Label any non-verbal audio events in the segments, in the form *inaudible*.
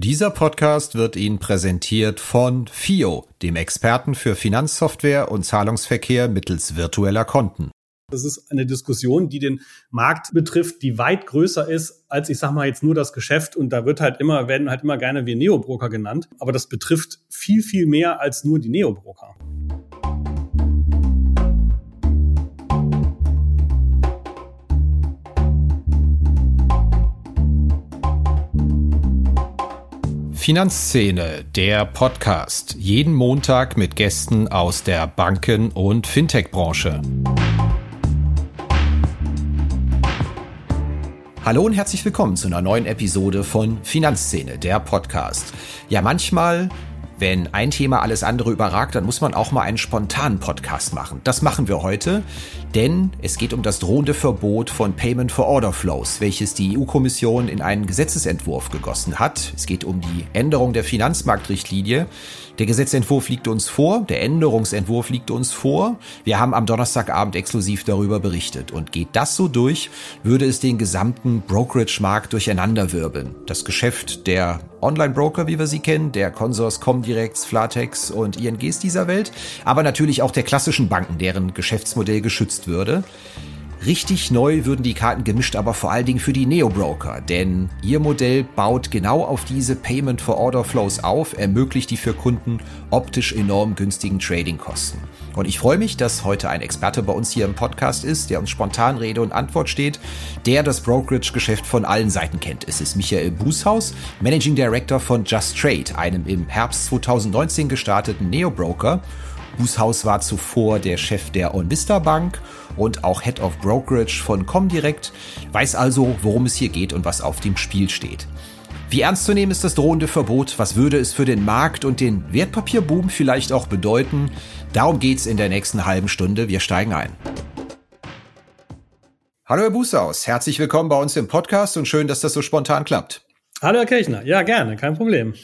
Dieser Podcast wird Ihnen präsentiert von FIO, dem Experten für Finanzsoftware und Zahlungsverkehr mittels virtueller Konten. Das ist eine Diskussion, die den Markt betrifft, die weit größer ist als ich sag mal jetzt nur das Geschäft und da wird halt immer werden halt immer gerne wie Neobroker genannt, aber das betrifft viel viel mehr als nur die Neobroker. Finanzszene, der Podcast. Jeden Montag mit Gästen aus der Banken- und Fintech-Branche. Hallo und herzlich willkommen zu einer neuen Episode von Finanzszene, der Podcast. Ja, manchmal wenn ein Thema alles andere überragt, dann muss man auch mal einen spontanen Podcast machen. Das machen wir heute, denn es geht um das drohende Verbot von Payment for Order Flows, welches die EU-Kommission in einen Gesetzesentwurf gegossen hat. Es geht um die Änderung der Finanzmarktrichtlinie, der Gesetzentwurf liegt uns vor, der Änderungsentwurf liegt uns vor. Wir haben am Donnerstagabend exklusiv darüber berichtet. Und geht das so durch, würde es den gesamten Brokerage-Markt durcheinanderwirbeln. Das Geschäft der Online-Broker, wie wir sie kennen, der Consors, Comdirects, Flatex und INGs dieser Welt, aber natürlich auch der klassischen Banken, deren Geschäftsmodell geschützt würde. Richtig neu würden die Karten gemischt, aber vor allen Dingen für die Neo-Broker, denn ihr Modell baut genau auf diese Payment for Order Flows auf, ermöglicht die für Kunden optisch enorm günstigen Trading-Kosten. Und ich freue mich, dass heute ein Experte bei uns hier im Podcast ist, der uns spontan Rede und Antwort steht, der das Brokerage-Geschäft von allen Seiten kennt. Es ist Michael Bußhaus, Managing Director von Just Trade, einem im Herbst 2019 gestarteten Neo-Broker. Bußhaus war zuvor der Chef der OnVista Bank und auch Head of Brokerage von Comdirect, weiß also, worum es hier geht und was auf dem Spiel steht. Wie ernst zu nehmen ist das drohende Verbot? Was würde es für den Markt und den Wertpapierboom vielleicht auch bedeuten? Darum geht's in der nächsten halben Stunde. Wir steigen ein. Hallo Herr Bußhaus, herzlich willkommen bei uns im Podcast und schön, dass das so spontan klappt. Hallo Herr Kirchner, ja gerne, kein Problem.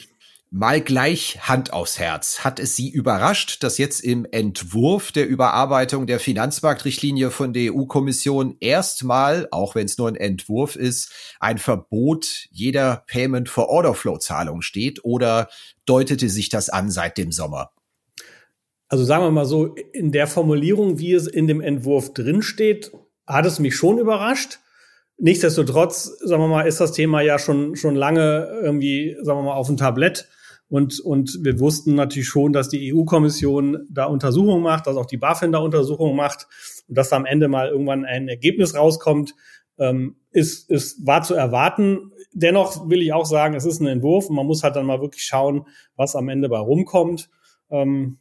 Mal gleich Hand aufs Herz. Hat es Sie überrascht, dass jetzt im Entwurf der Überarbeitung der Finanzmarktrichtlinie von der EU-Kommission erstmal, auch wenn es nur ein Entwurf ist, ein Verbot jeder Payment for Order Flow Zahlung steht? Oder deutete sich das an seit dem Sommer? Also sagen wir mal so, in der Formulierung, wie es in dem Entwurf drinsteht, hat es mich schon überrascht. Nichtsdestotrotz, sagen wir mal, ist das Thema ja schon, schon lange irgendwie, sagen wir mal, auf dem Tablett. Und, und wir wussten natürlich schon, dass die EU-Kommission da Untersuchungen macht, dass auch die BaFin da Untersuchungen macht und dass da am Ende mal irgendwann ein Ergebnis rauskommt, ähm, ist, ist, war zu erwarten. Dennoch will ich auch sagen, es ist ein Entwurf und man muss halt dann mal wirklich schauen, was am Ende bei rumkommt. Ähm,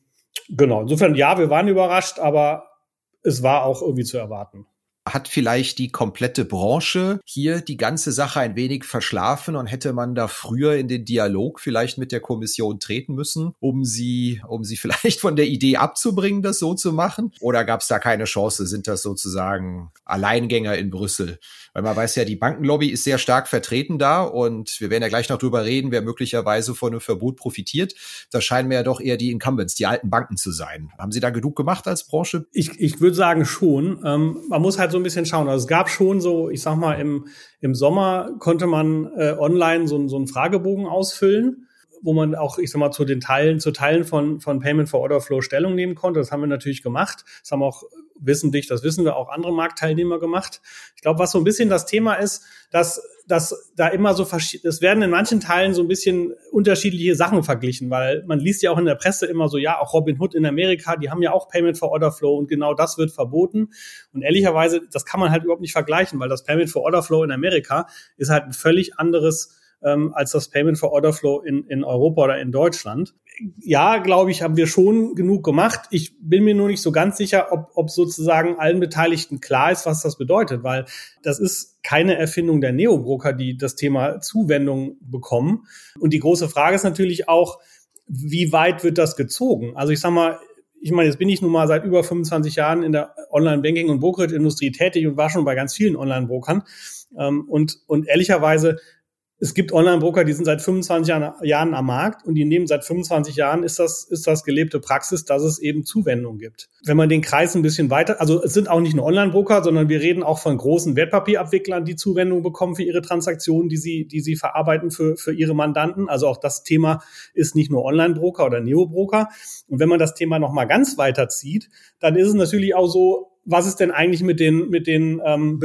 genau, insofern ja, wir waren überrascht, aber es war auch irgendwie zu erwarten hat vielleicht die komplette Branche hier die ganze Sache ein wenig verschlafen und hätte man da früher in den Dialog vielleicht mit der Kommission treten müssen, um sie, um sie *laughs* vielleicht von der Idee abzubringen, das so zu machen? Oder gab es da keine Chance? Sind das sozusagen Alleingänger in Brüssel? Weil man weiß ja, die Bankenlobby ist sehr stark vertreten da und wir werden ja gleich noch drüber reden, wer möglicherweise von einem Verbot profitiert. Da scheinen mir ja doch eher die Incumbents, die alten Banken zu sein. Haben Sie da genug gemacht als Branche? Ich, ich würde sagen schon. Ähm, man muss halt so ein bisschen schauen. Also es gab schon so, ich sag mal, im, im Sommer konnte man äh, online so, so einen Fragebogen ausfüllen wo man auch, ich sag mal, zu den Teilen, zu Teilen von, von Payment for Order Flow Stellung nehmen konnte. Das haben wir natürlich gemacht. Das haben auch wissentlich, das wissen wir, auch andere Marktteilnehmer gemacht. Ich glaube, was so ein bisschen das Thema ist, dass, dass da immer so es werden in manchen Teilen so ein bisschen unterschiedliche Sachen verglichen, weil man liest ja auch in der Presse immer so, ja, auch Robin Hood in Amerika, die haben ja auch Payment for Order Flow und genau das wird verboten. Und ehrlicherweise, das kann man halt überhaupt nicht vergleichen, weil das Payment for Order Flow in Amerika ist halt ein völlig anderes ähm, als das Payment for Order Flow in, in Europa oder in Deutschland. Ja, glaube ich, haben wir schon genug gemacht. Ich bin mir nur nicht so ganz sicher, ob, ob sozusagen allen Beteiligten klar ist, was das bedeutet, weil das ist keine Erfindung der Neobroker, die das Thema Zuwendung bekommen. Und die große Frage ist natürlich auch, wie weit wird das gezogen? Also ich sag mal, ich meine, jetzt bin ich nun mal seit über 25 Jahren in der Online-Banking- und Brokerage-Industrie tätig und war schon bei ganz vielen Online-Brokern. Ähm, und, und ehrlicherweise es gibt Online-Broker, die sind seit 25 Jahren, Jahren am Markt und die nehmen seit 25 Jahren ist das, ist das gelebte Praxis, dass es eben Zuwendung gibt. Wenn man den Kreis ein bisschen weiter, also es sind auch nicht nur Online-Broker, sondern wir reden auch von großen Wertpapierabwicklern, die Zuwendung bekommen für ihre Transaktionen, die sie, die sie verarbeiten für, für ihre Mandanten. Also auch das Thema ist nicht nur Online-Broker oder Neo-Broker. Und wenn man das Thema nochmal ganz weiter zieht, dann ist es natürlich auch so, was ist denn eigentlich mit den, mit den ähm,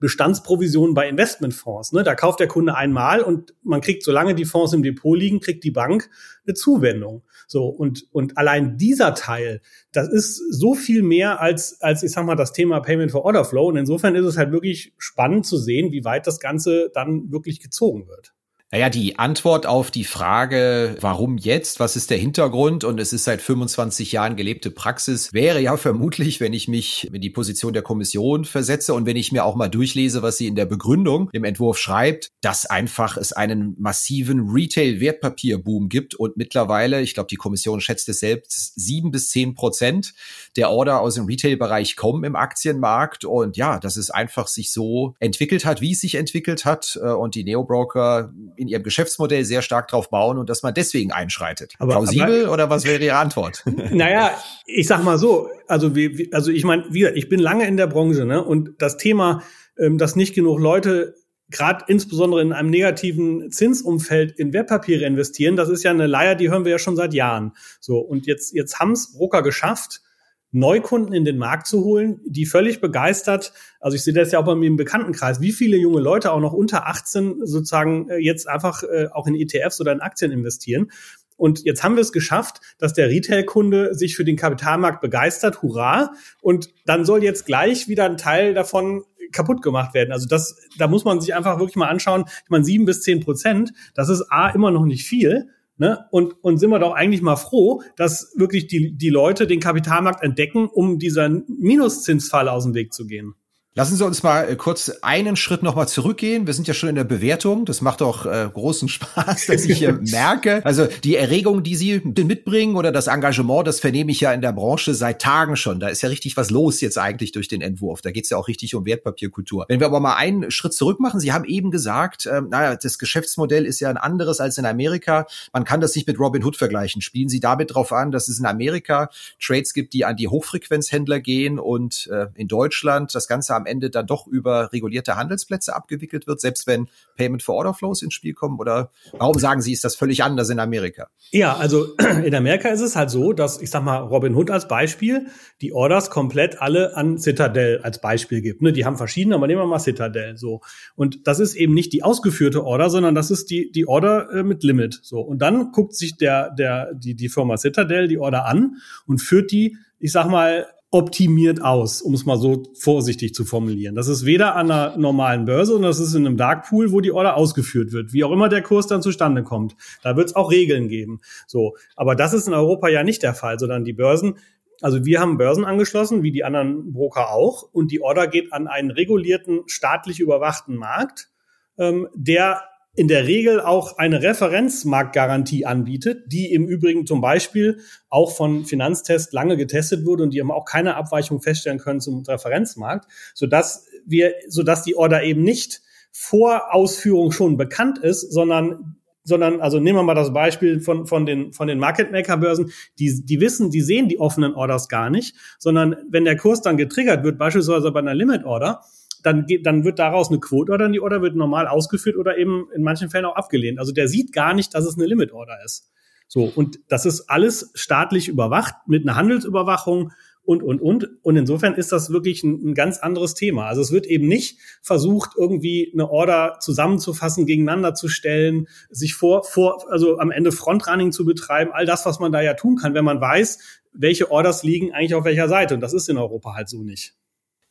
Bestandsprovisionen bei Investmentfonds. Ne? Da kauft der Kunde einmal und man kriegt, solange die Fonds im Depot liegen, kriegt die Bank eine Zuwendung. So, und, und allein dieser Teil, das ist so viel mehr als, als ich sag mal, das Thema Payment for Order Flow. Und insofern ist es halt wirklich spannend zu sehen, wie weit das Ganze dann wirklich gezogen wird. Naja, die Antwort auf die Frage, warum jetzt, was ist der Hintergrund? Und es ist seit 25 Jahren gelebte Praxis, wäre ja vermutlich, wenn ich mich in die Position der Kommission versetze und wenn ich mir auch mal durchlese, was sie in der Begründung im Entwurf schreibt, dass einfach es einen massiven Retail-Wertpapierboom gibt und mittlerweile, ich glaube, die Kommission schätzt es selbst, sieben bis zehn Prozent der Order aus dem Retail-Bereich kommen im Aktienmarkt. Und ja, dass es einfach sich so entwickelt hat, wie es sich entwickelt hat äh, und die Neobroker in ihrem Geschäftsmodell sehr stark drauf bauen und dass man deswegen einschreitet. Aber, Plausibel aber, oder was wäre Ihre Antwort? *laughs* Naja, ich sag mal so, also wie, also ich meine, wieder, ich bin lange in der Branche, ne? Und das Thema, ähm, dass nicht genug Leute gerade insbesondere in einem negativen Zinsumfeld in Wertpapiere investieren, das ist ja eine Leier, die hören wir ja schon seit Jahren. So und jetzt jetzt haben's Broker geschafft, Neukunden in den Markt zu holen, die völlig begeistert, also ich sehe das ja auch bei mir im Bekanntenkreis, wie viele junge Leute auch noch unter 18 sozusagen äh, jetzt einfach äh, auch in ETFs oder in Aktien investieren. Und jetzt haben wir es geschafft, dass der Retail-Kunde sich für den Kapitalmarkt begeistert, hurra. Und dann soll jetzt gleich wieder ein Teil davon kaputt gemacht werden. Also das, da muss man sich einfach wirklich mal anschauen. Ich meine, sieben bis zehn Prozent, das ist A, immer noch nicht viel. Ne? Und, und sind wir doch eigentlich mal froh, dass wirklich die, die Leute den Kapitalmarkt entdecken, um dieser Minuszinsfall aus dem Weg zu gehen. Lassen Sie uns mal äh, kurz einen Schritt nochmal zurückgehen. Wir sind ja schon in der Bewertung. Das macht doch äh, großen *laughs* Spaß, dass ich hier merke. Also die Erregung, die Sie mitbringen oder das Engagement, das vernehme ich ja in der Branche seit Tagen schon. Da ist ja richtig was los jetzt eigentlich durch den Entwurf. Da geht es ja auch richtig um Wertpapierkultur. Wenn wir aber mal einen Schritt zurück machen, Sie haben eben gesagt, äh, naja, das Geschäftsmodell ist ja ein anderes als in Amerika. Man kann das nicht mit Robin Hood vergleichen. Spielen Sie damit drauf an, dass es in Amerika Trades gibt, die an die Hochfrequenzhändler gehen und äh, in Deutschland das Ganze am Ende dann doch über regulierte Handelsplätze abgewickelt wird, selbst wenn Payment for Order Flows ins Spiel kommen? Oder warum sagen Sie, ist das völlig anders in Amerika? Ja, also *clears throat* in Amerika ist es halt so, dass ich sag mal Robin Hood als Beispiel die Orders komplett alle an Citadel als Beispiel gibt. Ne, die haben verschiedene, aber nehmen wir mal Citadel so. Und das ist eben nicht die ausgeführte Order, sondern das ist die die Order äh, mit Limit so. Und dann guckt sich der der die die Firma Citadel die Order an und führt die ich sag mal, optimiert aus, um es mal so vorsichtig zu formulieren. Das ist weder an einer normalen Börse, sondern das ist in einem Dark Pool, wo die Order ausgeführt wird. Wie auch immer der Kurs dann zustande kommt. Da wird es auch Regeln geben. So, aber das ist in Europa ja nicht der Fall, sondern die Börsen also wir haben Börsen angeschlossen, wie die anderen Broker auch, und die Order geht an einen regulierten, staatlich überwachten Markt, ähm, der in der Regel auch eine Referenzmarktgarantie anbietet, die im Übrigen zum Beispiel auch von Finanztest lange getestet wurde und die haben auch keine Abweichung feststellen können zum Referenzmarkt, sodass wir, sodass die Order eben nicht vor Ausführung schon bekannt ist, sondern sondern also nehmen wir mal das Beispiel von von den von den Market Maker Börsen, die die wissen, die sehen die offenen Orders gar nicht, sondern wenn der Kurs dann getriggert wird, beispielsweise bei einer Limit Order, dann, geht, dann wird daraus eine Quote-Order und die Order wird normal ausgeführt oder eben in manchen Fällen auch abgelehnt. Also der sieht gar nicht, dass es eine Limit-Order ist. So, und das ist alles staatlich überwacht mit einer Handelsüberwachung und, und, und. Und insofern ist das wirklich ein, ein, ganz anderes Thema. Also es wird eben nicht versucht, irgendwie eine Order zusammenzufassen, gegeneinander zu stellen, sich vor, vor, also am Ende Frontrunning zu betreiben, all das, was man da ja tun kann, wenn man weiß, welche Orders liegen eigentlich auf welcher Seite. Und das ist in Europa halt so nicht.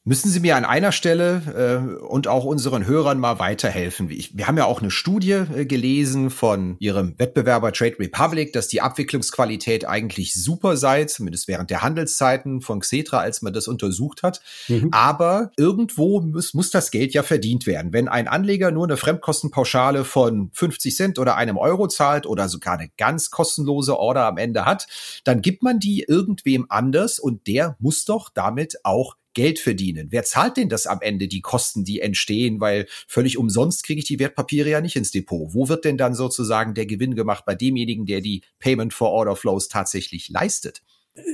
Müssen Sie mir an einer Stelle äh, und auch unseren Hörern mal weiterhelfen? Ich, wir haben ja auch eine Studie äh, gelesen von Ihrem Wettbewerber Trade Republic, dass die Abwicklungsqualität eigentlich super sei, zumindest während der Handelszeiten von Xetra, als man das untersucht hat. Mhm. Aber irgendwo muss, muss das Geld ja verdient werden. Wenn ein Anleger nur eine Fremdkostenpauschale von 50 Cent oder einem Euro zahlt oder sogar eine ganz kostenlose Order am Ende hat, dann gibt man die irgendwem anders und der muss doch damit auch Geld verdienen. Wer zahlt denn das am Ende, die Kosten, die entstehen? Weil völlig umsonst kriege ich die Wertpapiere ja nicht ins Depot. Wo wird denn dann sozusagen der Gewinn gemacht bei demjenigen, der die Payment for Order Flows tatsächlich leistet?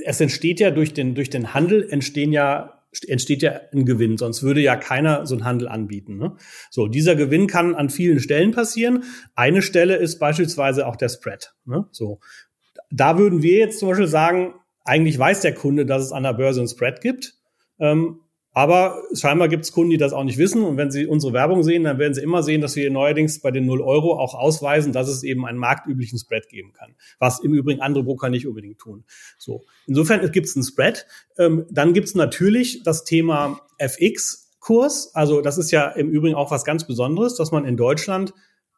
Es entsteht ja durch den, durch den Handel entstehen ja entsteht ja ein Gewinn, sonst würde ja keiner so einen Handel anbieten. Ne? So, dieser Gewinn kann an vielen Stellen passieren. Eine Stelle ist beispielsweise auch der Spread. Ne? So, da würden wir jetzt zum Beispiel sagen, eigentlich weiß der Kunde, dass es an der Börse einen Spread gibt. Ähm, aber scheinbar gibt es Kunden, die das auch nicht wissen. Und wenn sie unsere Werbung sehen, dann werden sie immer sehen, dass wir neuerdings bei den 0 Euro auch ausweisen, dass es eben einen marktüblichen Spread geben kann. Was im Übrigen andere Broker nicht unbedingt tun. So. Insofern gibt es einen Spread. Ähm, dann gibt es natürlich das Thema FX-Kurs. Also das ist ja im Übrigen auch was ganz Besonderes, dass man in Deutschland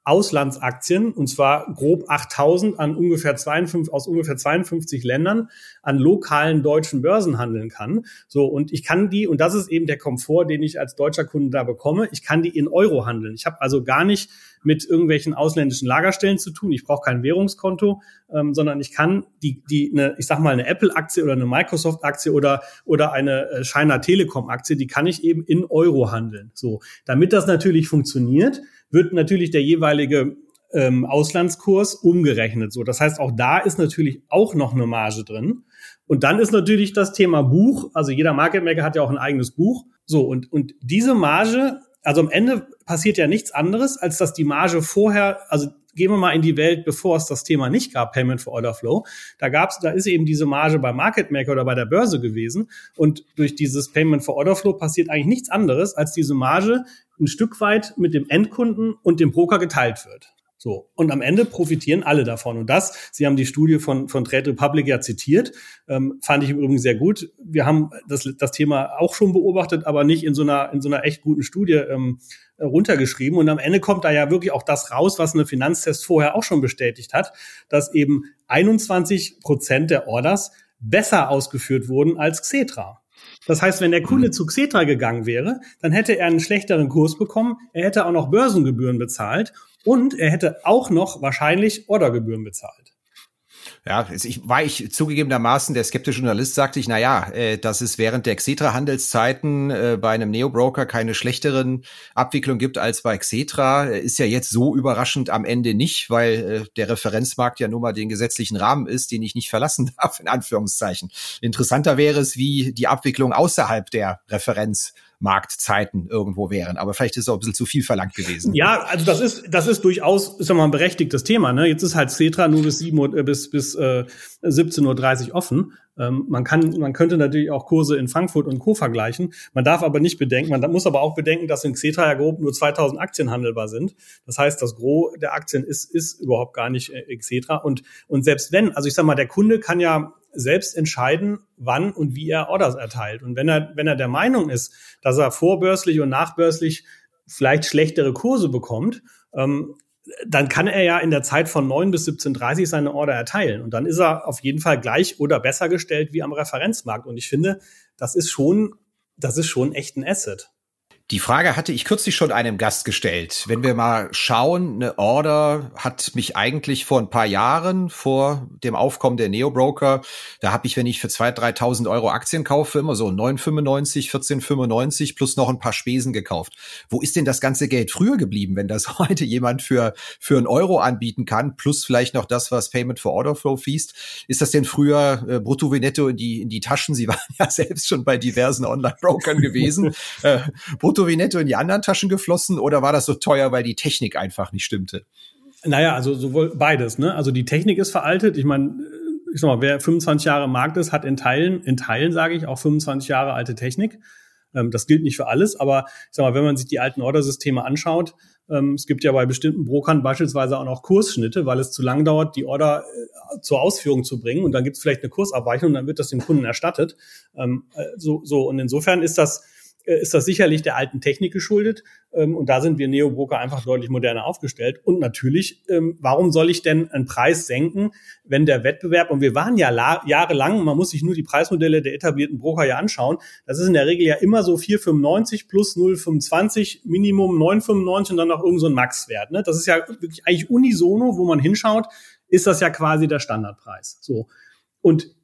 Auslandsaktien, und zwar grob 8000 an ungefähr 52, aus ungefähr 52 Ländern an lokalen deutschen Börsen handeln kann. So, und ich kann die, und das ist eben der Komfort, den ich als deutscher Kunde da bekomme, ich kann die in Euro handeln. Ich habe also gar nicht mit irgendwelchen ausländischen Lagerstellen zu tun. Ich brauche kein Währungskonto, ähm, sondern ich kann die, die, eine, ich sag mal, eine Apple-Aktie oder eine Microsoft-Aktie oder, oder eine äh, China Telekom-Aktie, die kann ich eben in Euro handeln. So, damit das natürlich funktioniert, wird natürlich der jeweilige ähm, Auslandskurs umgerechnet. So, das heißt, auch da ist natürlich auch noch eine Marge drin. Und dann ist natürlich das Thema Buch. Also jeder Market Maker hat ja auch ein eigenes Buch. So, und, und diese Marge, also am Ende passiert ja nichts anderes, als dass die Marge vorher, also gehen wir mal in die Welt, bevor es das Thema nicht gab, Payment for Order Flow. Da gab's, da ist eben diese Marge bei Market Maker oder bei der Börse gewesen. Und durch dieses Payment for Order Flow passiert eigentlich nichts anderes, als diese Marge ein Stück weit mit dem Endkunden und dem Broker geteilt wird. So. Und am Ende profitieren alle davon. Und das, Sie haben die Studie von, von Trade Republic ja zitiert, ähm, fand ich im Übrigen sehr gut. Wir haben das, das Thema auch schon beobachtet, aber nicht in so einer, in so einer echt guten Studie ähm, runtergeschrieben. Und am Ende kommt da ja wirklich auch das raus, was eine Finanztest vorher auch schon bestätigt hat, dass eben 21 Prozent der Orders besser ausgeführt wurden als Xetra. Das heißt, wenn der Kunde mhm. zu Xetra gegangen wäre, dann hätte er einen schlechteren Kurs bekommen, er hätte auch noch Börsengebühren bezahlt und er hätte auch noch wahrscheinlich Ordergebühren bezahlt. Ja, ich, war ich zugegebenermaßen der skeptische Journalist, sagte ich, na ja, äh, dass es während der Xetra-Handelszeiten äh, bei einem Neo-Broker keine schlechteren Abwicklung gibt als bei Xetra, äh, ist ja jetzt so überraschend am Ende nicht, weil äh, der Referenzmarkt ja nun mal den gesetzlichen Rahmen ist, den ich nicht verlassen *laughs* darf, in Anführungszeichen. Interessanter wäre es, wie die Abwicklung außerhalb der Referenz Marktzeiten irgendwo wären. Aber vielleicht ist es auch ein bisschen zu viel verlangt gewesen. Ja, also das ist, das ist durchaus, ist ja mal ein berechtigtes Thema. Ne? Jetzt ist halt Cetra nur bis, 7 Uhr, äh, bis, bis äh, 17.30 Uhr offen. Ähm, man kann, man könnte natürlich auch Kurse in Frankfurt und Co. vergleichen. Man darf aber nicht bedenken, man muss aber auch bedenken, dass in Xetra ja grob nur 2000 Aktien handelbar sind. Das heißt, das Gros der Aktien ist, ist überhaupt gar nicht äh, Xetra. Und, und selbst wenn, also ich sag mal, der Kunde kann ja selbst entscheiden, wann und wie er Orders erteilt. Und wenn er, wenn er der Meinung ist, dass er vorbörslich und nachbörslich vielleicht schlechtere Kurse bekommt, ähm, dann kann er ja in der Zeit von 9 bis 17.30 seine Order erteilen. Und dann ist er auf jeden Fall gleich oder besser gestellt wie am Referenzmarkt. Und ich finde, das ist schon, das ist schon echt ein Asset. Die Frage hatte ich kürzlich schon einem Gast gestellt. Wenn wir mal schauen, eine Order hat mich eigentlich vor ein paar Jahren, vor dem Aufkommen der Neo-Broker, da habe ich, wenn ich für 2.000, 3.000 Euro Aktien kaufe, immer so 9,95, 14,95 plus noch ein paar Spesen gekauft. Wo ist denn das ganze Geld früher geblieben, wenn das *laughs* heute jemand für, für einen Euro anbieten kann, plus vielleicht noch das, was Payment for Order Flow fließt? Ist das denn früher äh, brutto wie netto in die, in die Taschen? Sie *laughs* waren ja selbst schon bei diversen Online-Brokern gewesen. *laughs* äh, brutto wie netto in die anderen Taschen geflossen oder war das so teuer, weil die Technik einfach nicht stimmte? Naja, also sowohl beides. Ne? Also die Technik ist veraltet. Ich meine, ich sag mal, wer 25 Jahre im Markt ist, hat in Teilen, in Teilen sage ich, auch 25 Jahre alte Technik. Ähm, das gilt nicht für alles, aber ich sag mal, wenn man sich die alten Ordersysteme anschaut, ähm, es gibt ja bei bestimmten Brokern beispielsweise auch noch Kursschnitte, weil es zu lang dauert, die Order äh, zur Ausführung zu bringen und dann gibt es vielleicht eine Kursabweichung und dann wird das dem Kunden erstattet. Ähm, äh, so, so und insofern ist das ist das sicherlich der alten Technik geschuldet. Ähm, und da sind wir Neobroker einfach deutlich moderner aufgestellt. Und natürlich, ähm, warum soll ich denn einen Preis senken, wenn der Wettbewerb, und wir waren ja jahrelang, man muss sich nur die Preismodelle der etablierten Broker ja anschauen, das ist in der Regel ja immer so 4,95 plus 0,25, Minimum 9,95 und dann noch irgendein so Maxwert. Ne? Das ist ja wirklich eigentlich unisono, wo man hinschaut, ist das ja quasi der Standardpreis. So. Und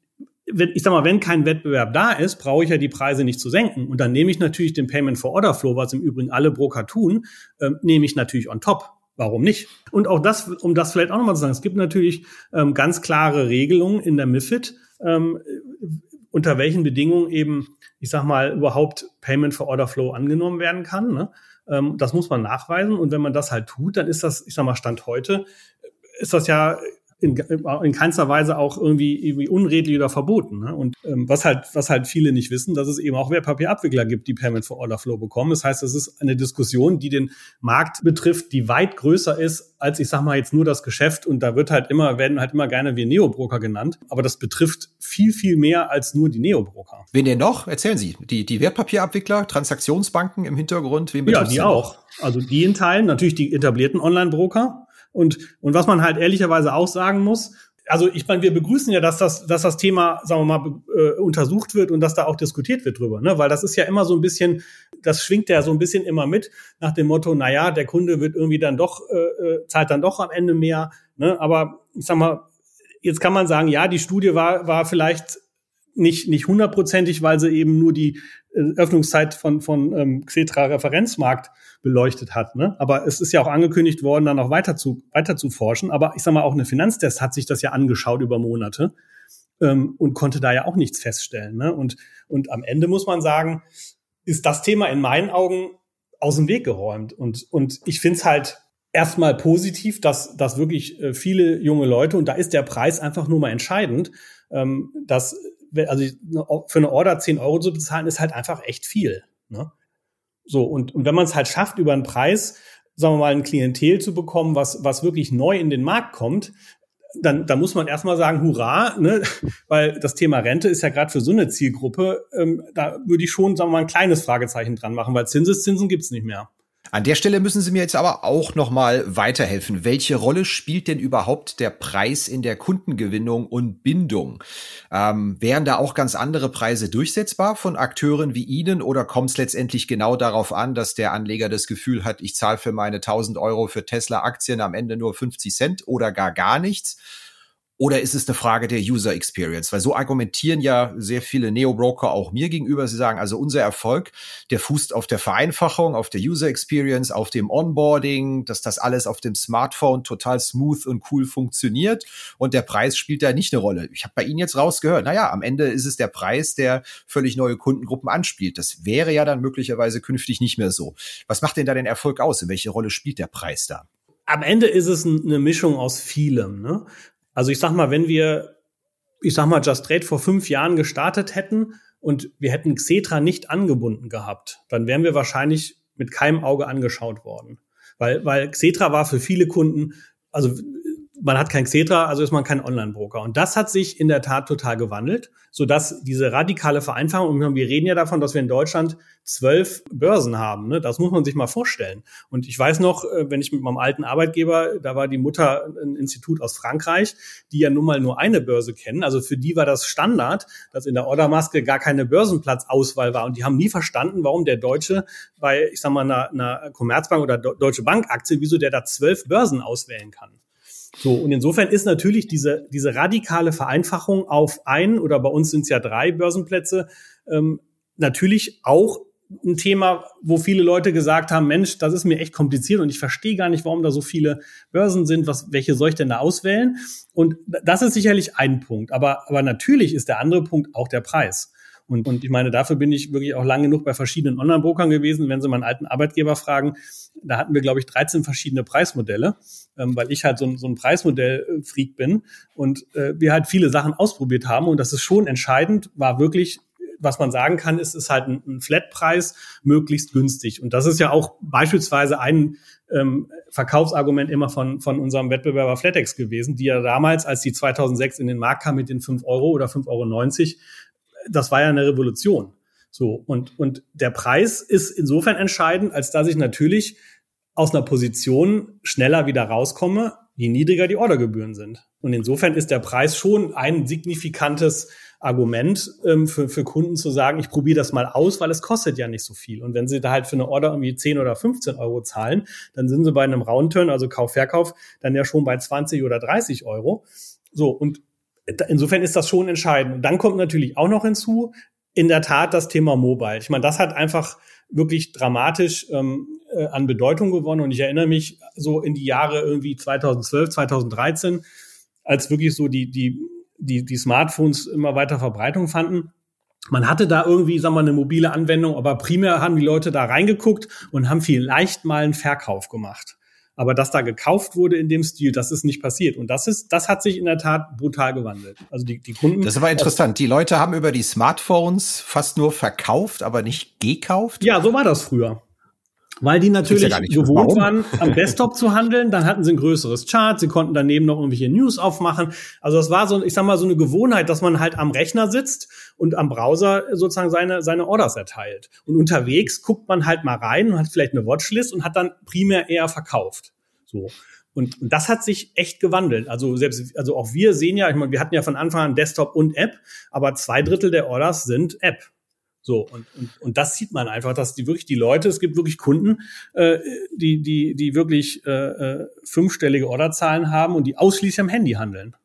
wenn, ich sag mal, wenn kein Wettbewerb da ist, brauche ich ja die Preise nicht zu senken. Und dann nehme ich natürlich den Payment for Order Flow, was im Übrigen alle Broker tun, äh, nehme ich natürlich on top. Warum nicht? Und auch das, um das vielleicht auch nochmal zu sagen, es gibt natürlich ähm, ganz klare Regelungen in der MIFID, ähm, unter welchen Bedingungen eben, ich sag mal, überhaupt Payment for Order Flow angenommen werden kann. Ne? Ähm, das muss man nachweisen. Und wenn man das halt tut, dann ist das, ich sag mal, Stand heute, ist das ja in, in keinster Weise auch irgendwie, irgendwie unredlich oder verboten. Ne? Und ähm, was halt, was halt viele nicht wissen, dass es eben auch Wertpapierabwickler gibt, die Payment for Order Flow bekommen. Das heißt, es ist eine Diskussion, die den Markt betrifft, die weit größer ist als ich sag mal jetzt nur das Geschäft und da wird halt immer, werden halt immer gerne wie Neobroker genannt. Aber das betrifft viel, viel mehr als nur die Neobroker. Wen denn noch? Erzählen Sie. Die, die Wertpapierabwickler, Transaktionsbanken im Hintergrund, wen Ja, die auch. Also die in Teilen, natürlich die etablierten Online-Broker, und, und was man halt ehrlicherweise auch sagen muss, also ich meine, wir begrüßen ja, dass das, dass das Thema, sagen wir mal, äh, untersucht wird und dass da auch diskutiert wird drüber, ne? Weil das ist ja immer so ein bisschen, das schwingt ja so ein bisschen immer mit nach dem Motto, na ja, der Kunde wird irgendwie dann doch äh, äh, zahlt dann doch am Ende mehr, ne? Aber ich sag mal, jetzt kann man sagen, ja, die Studie war war vielleicht nicht nicht hundertprozentig, weil sie eben nur die äh, Öffnungszeit von von ähm, Xetra Referenzmarkt beleuchtet hat. Ne? Aber es ist ja auch angekündigt worden, dann noch weiter zu, weiter zu forschen. Aber ich sage mal, auch eine Finanztest hat sich das ja angeschaut über Monate ähm, und konnte da ja auch nichts feststellen. Ne? Und, und am Ende muss man sagen, ist das Thema in meinen Augen aus dem Weg geräumt. Und, und ich finde es halt erstmal positiv, dass, dass wirklich äh, viele junge Leute, und da ist der Preis einfach nur mal entscheidend, ähm, dass also für eine Order 10 Euro zu bezahlen, ist halt einfach echt viel. Ne? So, und, und wenn man es halt schafft, über einen Preis, sagen wir mal, ein Klientel zu bekommen, was, was wirklich neu in den Markt kommt, dann, dann muss man erstmal sagen, hurra, ne? *laughs* weil das Thema Rente ist ja gerade für so eine Zielgruppe, ähm, da würde ich schon, sagen wir mal, ein kleines Fragezeichen dran machen, weil Zinseszinsen gibt's nicht mehr. An der Stelle müssen Sie mir jetzt aber auch noch mal weiterhelfen. Welche Rolle spielt denn überhaupt der Preis in der Kundengewinnung und Bindung? Ähm, wären da auch ganz andere Preise durchsetzbar von Akteuren wie Ihnen oder kommt es letztendlich genau darauf an, dass der Anleger das Gefühl hat, ich zahle für meine 1000 Euro für Tesla-Aktien am Ende nur 50 Cent oder gar gar nichts? Oder ist es eine Frage der User Experience? Weil so argumentieren ja sehr viele Neo-Broker auch mir gegenüber. Sie sagen, also unser Erfolg, der fußt auf der Vereinfachung, auf der User Experience, auf dem Onboarding, dass das alles auf dem Smartphone total smooth und cool funktioniert. Und der Preis spielt da nicht eine Rolle. Ich habe bei Ihnen jetzt rausgehört, naja, am Ende ist es der Preis, der völlig neue Kundengruppen anspielt. Das wäre ja dann möglicherweise künftig nicht mehr so. Was macht denn da den Erfolg aus? In welche Rolle spielt der Preis da? am Ende ist es eine Mischung aus vielem. Ne? Also ich sag mal, wenn wir, ich sag mal, Just Trade vor fünf Jahren gestartet hätten und wir hätten Xetra nicht angebunden gehabt, dann wären wir wahrscheinlich mit keinem Auge angeschaut worden. Weil, weil Xetra war für viele Kunden, also man hat kein Xetra, also ist man kein Online-Broker. Und das hat sich in der Tat total gewandelt, sodass diese radikale Vereinfachung, und wir reden ja davon, dass wir in Deutschland zwölf Börsen haben. Ne? Das muss man sich mal vorstellen. Und ich weiß noch, äh, wenn ich mit meinem alten Arbeitgeber, da war die Mutter ein Institut aus Frankreich, die ja nun mal nur eine Börse kennen. Also für die war das Standard, dass in der Ordermaske gar keine Börsenplatzauswahl war. Und die haben nie verstanden, warum der Deutsche bei, ich sag mal, einer, einer Commerzbank oder Deutsche Bank Aktie, wieso der da zwölf Börsen auswählen kann. So, und insofern ist natürlich diese, diese radikale Vereinfachung auf ein oder bei uns sind es ja drei Börsenplätze ähm, natürlich auch ein Thema, wo viele Leute gesagt haben, Mensch, das ist mir echt kompliziert und ich verstehe gar nicht, warum da so viele Börsen sind, was, welche soll ich denn da auswählen? Und das ist sicherlich ein Punkt. Aber, aber natürlich ist der andere Punkt auch der Preis. Und, und ich meine, dafür bin ich wirklich auch lange genug bei verschiedenen Online-Brokern gewesen. Wenn Sie meinen alten Arbeitgeber fragen, da hatten wir, glaube ich, 13 verschiedene Preismodelle, ähm, weil ich halt so, so ein Preismodell-Freak bin und äh, wir halt viele Sachen ausprobiert haben. Und das ist schon entscheidend, war wirklich was man sagen kann, ist, ist halt ein, ein Flatpreis möglichst günstig. Und das ist ja auch beispielsweise ein ähm, Verkaufsargument immer von, von unserem Wettbewerber Flatex gewesen, die ja damals, als die 2006 in den Markt kam mit den 5 Euro oder 5,90 Euro, das war ja eine Revolution. So, und, und der Preis ist insofern entscheidend, als dass ich natürlich aus einer Position schneller wieder rauskomme, je niedriger die Ordergebühren sind. Und insofern ist der Preis schon ein signifikantes Argument ähm, für, für Kunden zu sagen, ich probiere das mal aus, weil es kostet ja nicht so viel. Und wenn sie da halt für eine Order irgendwie 10 oder 15 Euro zahlen, dann sind sie bei einem Roundturn, also Kauf-Verkauf, dann ja schon bei 20 oder 30 Euro. So, und insofern ist das schon entscheidend. Und dann kommt natürlich auch noch hinzu, in der Tat das Thema Mobile. Ich meine, das hat einfach wirklich dramatisch ähm, äh, an Bedeutung gewonnen. Und ich erinnere mich so in die Jahre irgendwie 2012, 2013, als wirklich so die, die, die, die Smartphones immer weiter Verbreitung fanden. Man hatte da irgendwie, sagen wir, eine mobile Anwendung, aber primär haben die Leute da reingeguckt und haben vielleicht mal einen Verkauf gemacht. Aber dass da gekauft wurde in dem Stil, das ist nicht passiert. Und das ist, das hat sich in der Tat brutal gewandelt. Also die, die Kunden. Das ist aber interessant. Die Leute haben über die Smartphones fast nur verkauft, aber nicht gekauft. Ja, so war das früher. Weil die natürlich ja gewohnt Warum? waren, am Desktop zu handeln, dann hatten sie ein größeres Chart, sie konnten daneben noch irgendwelche News aufmachen. Also das war so, ich sag mal, so eine Gewohnheit, dass man halt am Rechner sitzt und am Browser sozusagen seine, seine Orders erteilt. Und unterwegs guckt man halt mal rein und hat vielleicht eine Watchlist und hat dann primär eher verkauft. So. Und, und das hat sich echt gewandelt. Also selbst, also auch wir sehen ja, ich meine, wir hatten ja von Anfang an Desktop und App, aber zwei Drittel der Orders sind App. So, und, und, und das sieht man einfach, dass die wirklich die Leute, es gibt wirklich Kunden, äh, die, die, die wirklich äh, äh fünfstellige Orderzahlen haben und die ausschließlich am Handy handeln.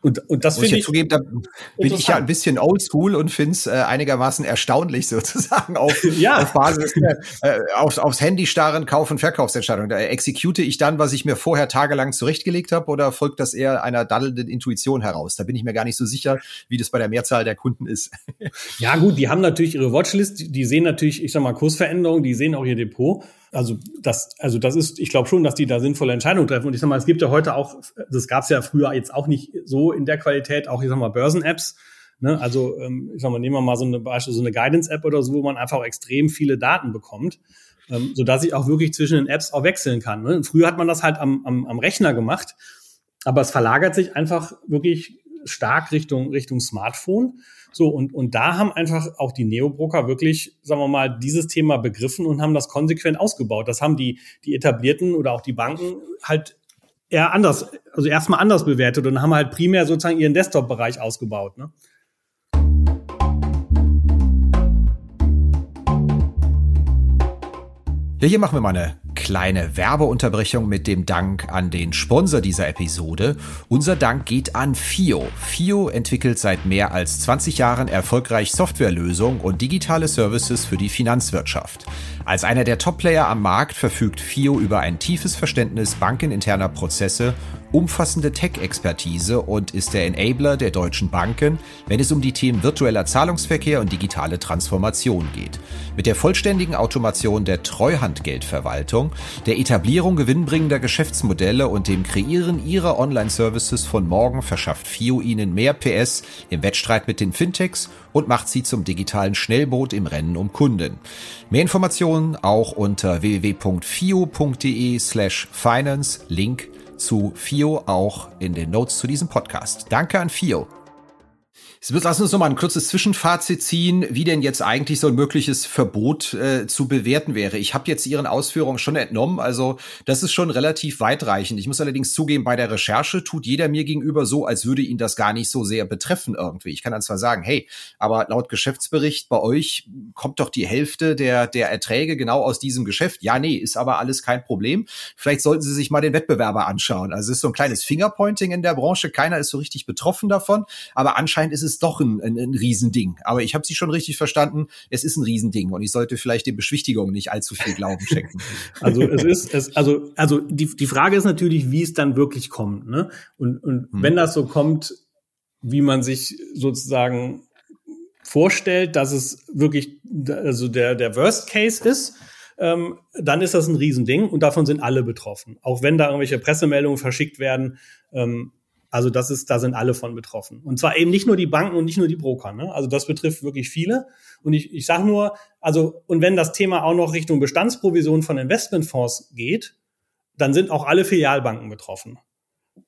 Und, und das finde ich. Zugeben, da bin ich ja ein bisschen oldschool und finde es äh, einigermaßen erstaunlich *laughs* sozusagen auf, *laughs* ja. auf Basis äh, auf, aufs Handy starren Kauf- und Verkaufsentscheidungen. Da exekute ich dann, was ich mir vorher tagelang zurechtgelegt habe, oder folgt das eher einer daddelnden Intuition heraus? Da bin ich mir gar nicht so sicher, wie das bei der Mehrzahl der Kunden ist. Ja, gut, die haben natürlich ihre Watchlist, die sehen natürlich, ich sag mal, Kursveränderungen, die sehen auch ihr Depot. Also das, also das ist, ich glaube schon, dass die da sinnvolle Entscheidungen treffen. Und ich sag mal, es gibt ja heute auch, das gab es ja früher jetzt auch nicht so in der Qualität, auch ich sag mal Börsen-Apps. Ne? Also ähm, ich sag mal, nehmen wir mal so eine Beispiel, so eine Guidance-App oder so, wo man einfach extrem viele Daten bekommt, ähm, so dass ich auch wirklich zwischen den Apps auch wechseln kann. Ne? Früher hat man das halt am, am, am Rechner gemacht, aber es verlagert sich einfach wirklich stark Richtung Richtung Smartphone. So, und, und da haben einfach auch die Neobroker wirklich, sagen wir mal, dieses Thema begriffen und haben das konsequent ausgebaut. Das haben die, die etablierten oder auch die Banken halt eher anders, also erstmal anders bewertet und haben halt primär sozusagen ihren Desktop-Bereich ausgebaut. Ne? Ja, hier machen wir mal eine kleine Werbeunterbrechung mit dem Dank an den Sponsor dieser Episode. Unser Dank geht an FIO. FIO entwickelt seit mehr als 20 Jahren erfolgreich Softwarelösungen und digitale Services für die Finanzwirtschaft. Als einer der Top-Player am Markt verfügt FIO über ein tiefes Verständnis bankeninterner Prozesse umfassende Tech-Expertise und ist der Enabler der deutschen Banken, wenn es um die Themen virtueller Zahlungsverkehr und digitale Transformation geht. Mit der vollständigen Automation der Treuhandgeldverwaltung, der Etablierung gewinnbringender Geschäftsmodelle und dem Kreieren ihrer Online-Services von morgen verschafft FIO ihnen mehr PS im Wettstreit mit den Fintechs und macht sie zum digitalen Schnellboot im Rennen um Kunden. Mehr Informationen auch unter www.fio.de slash finance, Link zu FIO auch in den Notes zu diesem Podcast. Danke an FIO. Lass uns noch mal ein kurzes Zwischenfazit ziehen, wie denn jetzt eigentlich so ein mögliches Verbot äh, zu bewerten wäre. Ich habe jetzt Ihren Ausführungen schon entnommen, also das ist schon relativ weitreichend. Ich muss allerdings zugeben, bei der Recherche tut jeder mir gegenüber so, als würde ihn das gar nicht so sehr betreffen irgendwie. Ich kann dann zwar sagen, hey, aber laut Geschäftsbericht bei euch kommt doch die Hälfte der, der Erträge genau aus diesem Geschäft. Ja, nee, ist aber alles kein Problem. Vielleicht sollten Sie sich mal den Wettbewerber anschauen. Also es ist so ein kleines Fingerpointing in der Branche. Keiner ist so richtig betroffen davon, aber anscheinend ist es es doch ein, ein, ein Riesending. Aber ich habe sie schon richtig verstanden, es ist ein Riesending und ich sollte vielleicht den Beschwichtigungen nicht allzu viel Glauben schenken. *laughs* Also es ist, es, also, also die, die Frage ist natürlich, wie es dann wirklich kommt. Ne? Und, und hm. wenn das so kommt, wie man sich sozusagen vorstellt, dass es wirklich also der, der Worst Case ist, ähm, dann ist das ein Riesending und davon sind alle betroffen. Auch wenn da irgendwelche Pressemeldungen verschickt werden, ähm, also das ist, da sind alle von betroffen. Und zwar eben nicht nur die Banken und nicht nur die Broker. Ne? Also das betrifft wirklich viele. Und ich, ich sage nur, also und wenn das Thema auch noch Richtung Bestandsprovision von Investmentfonds geht, dann sind auch alle Filialbanken betroffen.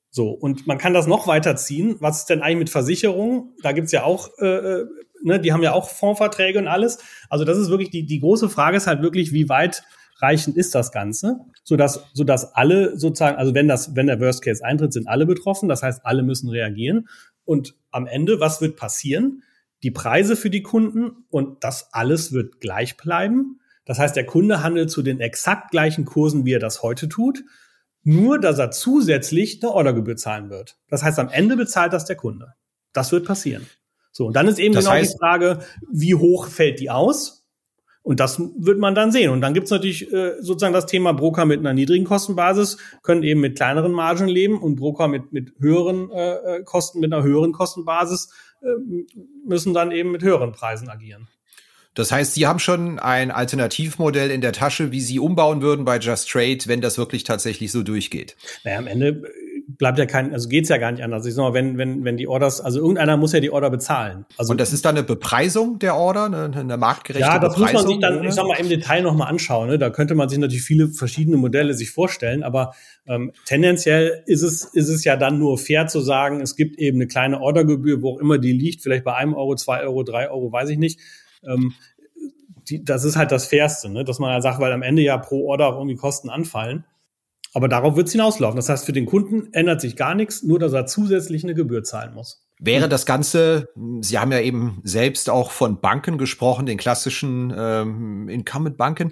So, und man kann das noch weiterziehen. Was ist denn eigentlich mit Versicherungen? Da gibt's ja auch, äh, äh, ne, die haben ja auch Fondsverträge und alles. Also das ist wirklich, die, die große Frage ist halt wirklich, wie weit reichend ist das Ganze, sodass, sodass alle sozusagen, also wenn das, wenn der Worst Case eintritt, sind alle betroffen. Das heißt, alle müssen reagieren. Und am Ende, was wird passieren? Die Preise für die Kunden und das alles wird gleich bleiben. Das heißt, der Kunde handelt zu den exakt gleichen Kursen, wie er das heute tut. Nur, dass er zusätzlich eine Ordergebühr zahlen wird. Das heißt, am Ende bezahlt das der Kunde. Das wird passieren. So, und dann ist eben das genau heißt, die Frage, wie hoch fällt die aus? Und das wird man dann sehen. Und dann gibt's natürlich äh, sozusagen das Thema Broker mit einer niedrigen Kostenbasis, können eben mit kleineren Margen leben und Broker mit, mit höheren äh, äh Kosten, mit einer höheren Kostenbasis äh, müssen dann eben mit höheren Preisen agieren. Das heißt, Sie haben schon ein Alternativmodell in der Tasche, wie Sie umbauen würden bei Just Trade, wenn das wirklich tatsächlich so durchgeht. Naja, am Ende bleibt ja kein, also geht's ja gar nicht anders. Ich sag mal, wenn, wenn, wenn die Orders, also irgendeiner muss ja die Order bezahlen. Also, und das ist dann eine Bepreisung der Order, eine, eine marktgerechte Ja, das Bepreisung, muss man sich dann, oder? ich sag mal, im Detail nochmal anschauen. Ne? Da könnte man sich natürlich viele verschiedene Modelle sich vorstellen, aber ähm, tendenziell ist es, ist es ja dann nur fair zu sagen, es gibt eben eine kleine Ordergebühr, wo auch immer die liegt, vielleicht bei einem Euro, zwei Euro, drei Euro, weiß ich nicht. Ähm, die, das ist halt das Fairste, ne? dass man ja sagt, weil am Ende ja pro Order auch irgendwie Kosten anfallen. Aber darauf wird es hinauslaufen. Das heißt, für den Kunden ändert sich gar nichts, nur dass er zusätzlich eine Gebühr zahlen muss. Wäre das Ganze, Sie haben ja eben selbst auch von Banken gesprochen, den klassischen ähm, Incumbent-Banken.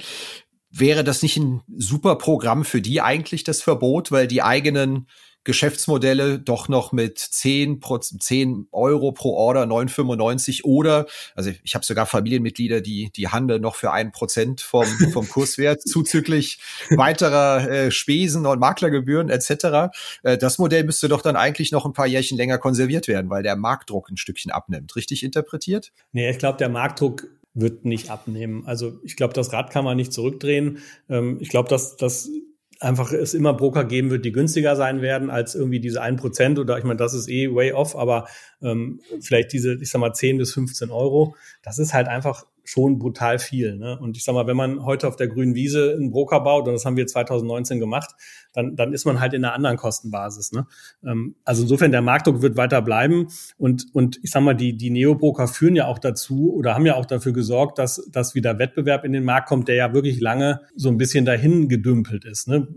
Wäre das nicht ein super Programm für die eigentlich, das Verbot, weil die eigenen Geschäftsmodelle doch noch mit 10, 10 Euro pro Order, 9,95 oder, also ich habe sogar Familienmitglieder, die, die handeln noch für ein Prozent vom, *laughs* vom Kurswert zuzüglich weiterer äh, Spesen und Maklergebühren etc. Äh, das Modell müsste doch dann eigentlich noch ein paar Jährchen länger konserviert werden, weil der Marktdruck ein Stückchen abnimmt. Richtig interpretiert? Nee, ich glaube, der Marktdruck wird nicht abnehmen. Also ich glaube, das Rad kann man nicht zurückdrehen. Ähm, ich glaube, dass, dass einfach es immer Broker geben wird, die günstiger sein werden als irgendwie diese ein Prozent oder ich meine, das ist eh way off, aber ähm, vielleicht diese, ich sag mal, 10 bis 15 Euro, das ist halt einfach schon brutal viel. Ne? Und ich sag mal, wenn man heute auf der grünen Wiese einen Broker baut, und das haben wir 2019 gemacht, dann, dann ist man halt in einer anderen Kostenbasis. Ne? Ähm, also insofern, der Marktdruck wird weiter bleiben. Und, und ich sag mal, die, die Neobroker führen ja auch dazu oder haben ja auch dafür gesorgt, dass, dass wieder Wettbewerb in den Markt kommt, der ja wirklich lange so ein bisschen dahin gedümpelt ist. Ne?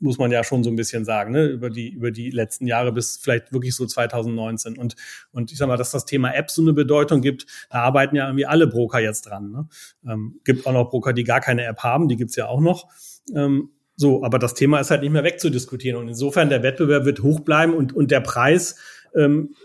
muss man ja schon so ein bisschen sagen, ne, über die, über die letzten Jahre bis vielleicht wirklich so 2019. Und, und ich sag mal, dass das Thema Apps so eine Bedeutung gibt, da arbeiten ja irgendwie alle Broker jetzt dran. Ne? Ähm, gibt auch noch Broker, die gar keine App haben, die gibt's ja auch noch. Ähm, so, aber das Thema ist halt nicht mehr wegzudiskutieren. Und insofern der Wettbewerb wird hoch bleiben und, und der Preis, ähm,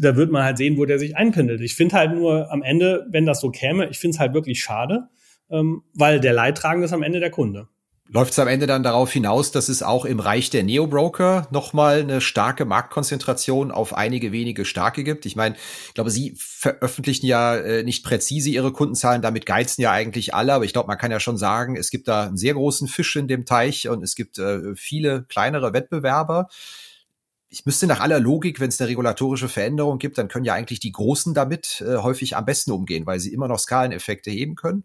da wird man halt sehen, wo der sich einpendelt. Ich finde halt nur am Ende, wenn das so käme, ich finde es halt wirklich schade, ähm, weil der Leidtragende ist am Ende der Kunde. Läuft es am Ende dann darauf hinaus, dass es auch im Reich der Neo-Broker nochmal eine starke Marktkonzentration auf einige wenige starke gibt? Ich meine, ich glaube, Sie veröffentlichen ja äh, nicht präzise Ihre Kundenzahlen, damit geizen ja eigentlich alle, aber ich glaube, man kann ja schon sagen, es gibt da einen sehr großen Fisch in dem Teich und es gibt äh, viele kleinere Wettbewerber. Ich müsste nach aller Logik, wenn es eine regulatorische Veränderung gibt, dann können ja eigentlich die Großen damit äh, häufig am besten umgehen, weil sie immer noch Skaleneffekte heben können.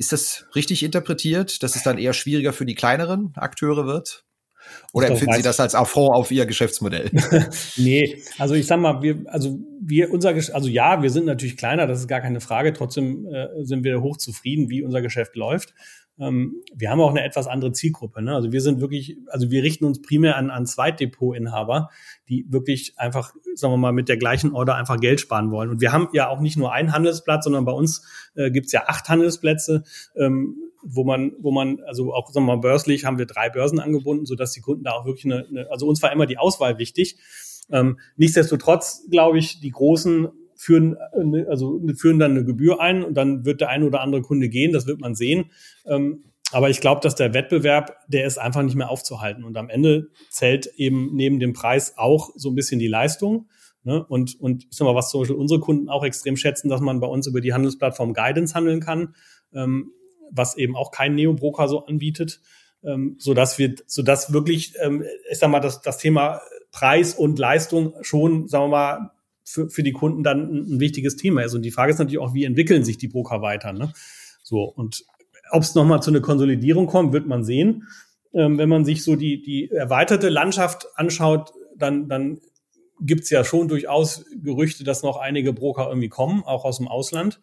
Ist das richtig interpretiert, dass es dann eher schwieriger für die kleineren Akteure wird? Oder empfinden Sie das als Affront auf Ihr Geschäftsmodell? *laughs* nee, also ich sag mal, wir, also wir, unser, also ja, wir sind natürlich kleiner, das ist gar keine Frage. Trotzdem äh, sind wir hochzufrieden, wie unser Geschäft läuft. Ähm, wir haben auch eine etwas andere Zielgruppe. Ne? Also wir sind wirklich, also wir richten uns primär an, an Zweitdepot-Inhaber, die wirklich einfach, sagen wir mal, mit der gleichen Order einfach Geld sparen wollen. Und wir haben ja auch nicht nur einen Handelsplatz, sondern bei uns äh, gibt's ja acht Handelsplätze. Ähm, wo man, wo man, also auch sagen wir mal börslich haben wir drei Börsen angebunden, sodass die Kunden da auch wirklich eine, eine also uns war immer die Auswahl wichtig. Ähm, nichtsdestotrotz glaube ich, die großen führen, äh, also führen dann eine Gebühr ein und dann wird der eine oder andere Kunde gehen, das wird man sehen. Ähm, aber ich glaube, dass der Wettbewerb, der ist einfach nicht mehr aufzuhalten. Und am Ende zählt eben neben dem Preis auch so ein bisschen die Leistung. Ne? Und, und ich sag mal, was zum Beispiel unsere Kunden auch extrem schätzen, dass man bei uns über die Handelsplattform Guidance handeln kann, ähm, was eben auch kein Neo-Broker so anbietet, ähm, so dass wir, so dass wirklich, ähm, ich sag mal, das, das Thema Preis und Leistung schon, sagen wir mal, für, für die Kunden dann ein, ein wichtiges Thema ist. Und die Frage ist natürlich auch, wie entwickeln sich die Broker weiter? Ne? So, und ob es nochmal zu einer Konsolidierung kommt, wird man sehen. Ähm, wenn man sich so die, die erweiterte Landschaft anschaut, dann, dann gibt es ja schon durchaus Gerüchte, dass noch einige Broker irgendwie kommen, auch aus dem Ausland.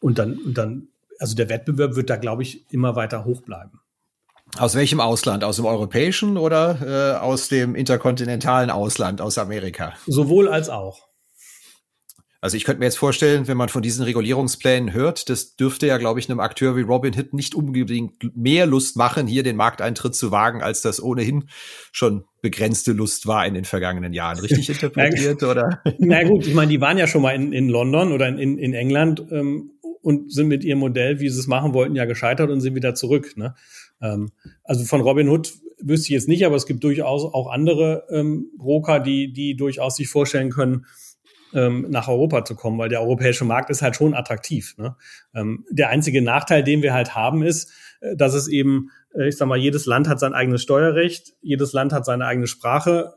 Und dann, und dann, also der Wettbewerb wird da, glaube ich, immer weiter hoch bleiben. Aus welchem Ausland? Aus dem europäischen oder äh, aus dem interkontinentalen Ausland, aus Amerika? Sowohl als auch. Also ich könnte mir jetzt vorstellen, wenn man von diesen Regulierungsplänen hört, das dürfte ja, glaube ich, einem Akteur wie Robin Hood nicht unbedingt mehr Lust machen, hier den Markteintritt zu wagen, als das ohnehin schon begrenzte Lust war in den vergangenen Jahren. Richtig *laughs* interpretiert, oder? Na gut, ich meine, die waren ja schon mal in, in London oder in, in England ähm, und sind mit ihrem Modell, wie sie es machen wollten, ja gescheitert und sind wieder zurück. Ne? Ähm, also von Robin Hood wüsste ich jetzt nicht, aber es gibt durchaus auch andere ähm, Broker, die, die durchaus sich vorstellen können, ähm, nach Europa zu kommen, weil der europäische Markt ist halt schon attraktiv. Ne? Ähm, der einzige Nachteil, den wir halt haben, ist, äh, dass es eben, äh, ich sag mal, jedes Land hat sein eigenes Steuerrecht, jedes Land hat seine eigene Sprache.